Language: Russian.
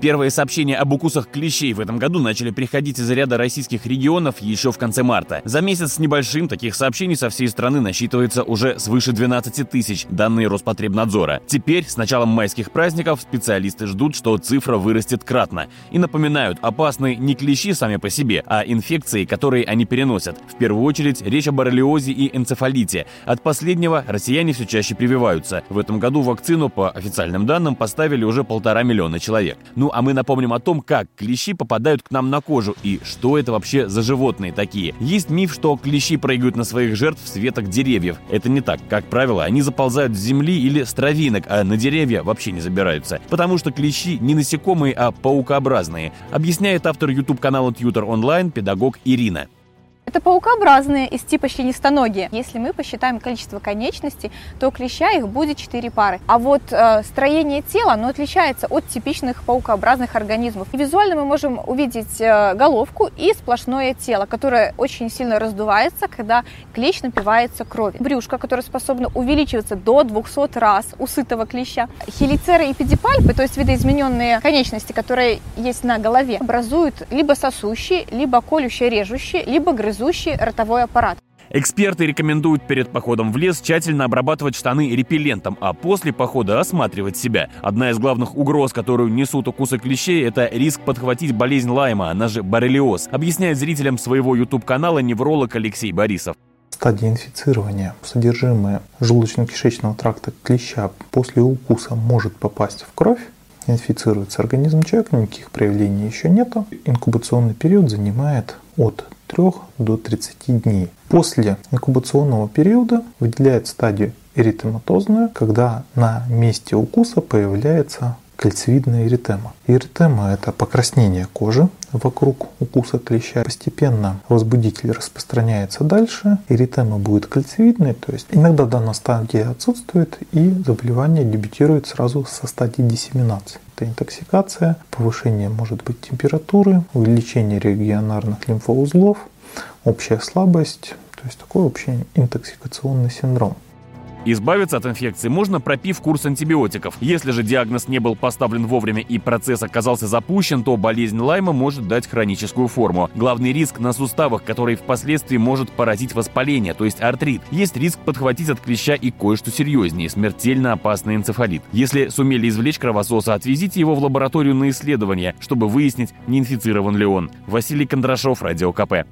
Первые сообщения об укусах клещей в этом году начали приходить из ряда российских регионов еще в конце марта. За месяц с небольшим таких сообщений со всей страны насчитывается уже свыше 12 тысяч, данные Роспотребнадзора. Теперь, с началом майских праздников, специалисты ждут, что цифра вырастет кратно. И напоминают, опасны не клещи сами по себе, а инфекции, которые они переносят. В первую очередь речь о боррелиозе и энцефалите. От последнего россияне все чаще прививаются. В этом году вакцину, по официальным данным, поставили уже полтора миллиона человек. Ну ну а мы напомним о том, как клещи попадают к нам на кожу и что это вообще за животные такие. Есть миф, что клещи прыгают на своих жертв с веток деревьев. Это не так. Как правило, они заползают с земли или с травинок, а на деревья вообще не забираются. Потому что клещи не насекомые, а паукообразные, объясняет автор YouTube-канала Tutor Online педагог Ирина. Это паукообразные из типа членистоногие. Если мы посчитаем количество конечностей, то клеща их будет 4 пары. А вот э, строение тела, оно отличается от типичных паукообразных организмов. И визуально мы можем увидеть э, головку и сплошное тело, которое очень сильно раздувается, когда клещ напивается кровью. Брюшко, которое способно увеличиваться до 200 раз у сытого клеща. Хелицеры и педипальпы, то есть видоизмененные конечности, которые есть на голове, образуют либо сосущие, либо колющие, режущие, либо грызущие грызущий ротовой аппарат. Эксперты рекомендуют перед походом в лес тщательно обрабатывать штаны репеллентом, а после похода осматривать себя. Одна из главных угроз, которую несут укусы клещей, это риск подхватить болезнь Лайма, она же боррелиоз, объясняет зрителям своего YouTube-канала невролог Алексей Борисов. Стадия инфицирования, содержимое желудочно-кишечного тракта клеща после укуса может попасть в кровь, инфицируется организм человека, никаких проявлений еще нету. Инкубационный период занимает от 3 до 30 дней. После инкубационного периода выделяет стадию эритематозную, когда на месте укуса появляется кальцевидная эритема. Эритема – это покраснение кожи вокруг укуса клеща. Постепенно возбудитель распространяется дальше, эритема будет кальцевидной, то есть иногда данная стадия отсутствует и заболевание дебютирует сразу со стадии диссеминации. Это интоксикация, повышение может быть температуры, увеличение регионарных лимфоузлов, общая слабость, то есть такой общий интоксикационный синдром. Избавиться от инфекции можно, пропив курс антибиотиков. Если же диагноз не был поставлен вовремя и процесс оказался запущен, то болезнь Лайма может дать хроническую форму. Главный риск на суставах, который впоследствии может поразить воспаление, то есть артрит. Есть риск подхватить от клеща и кое-что серьезнее – смертельно опасный энцефалит. Если сумели извлечь кровососа, отвезите его в лабораторию на исследование, чтобы выяснить, не инфицирован ли он. Василий Кондрашов, Радио КП.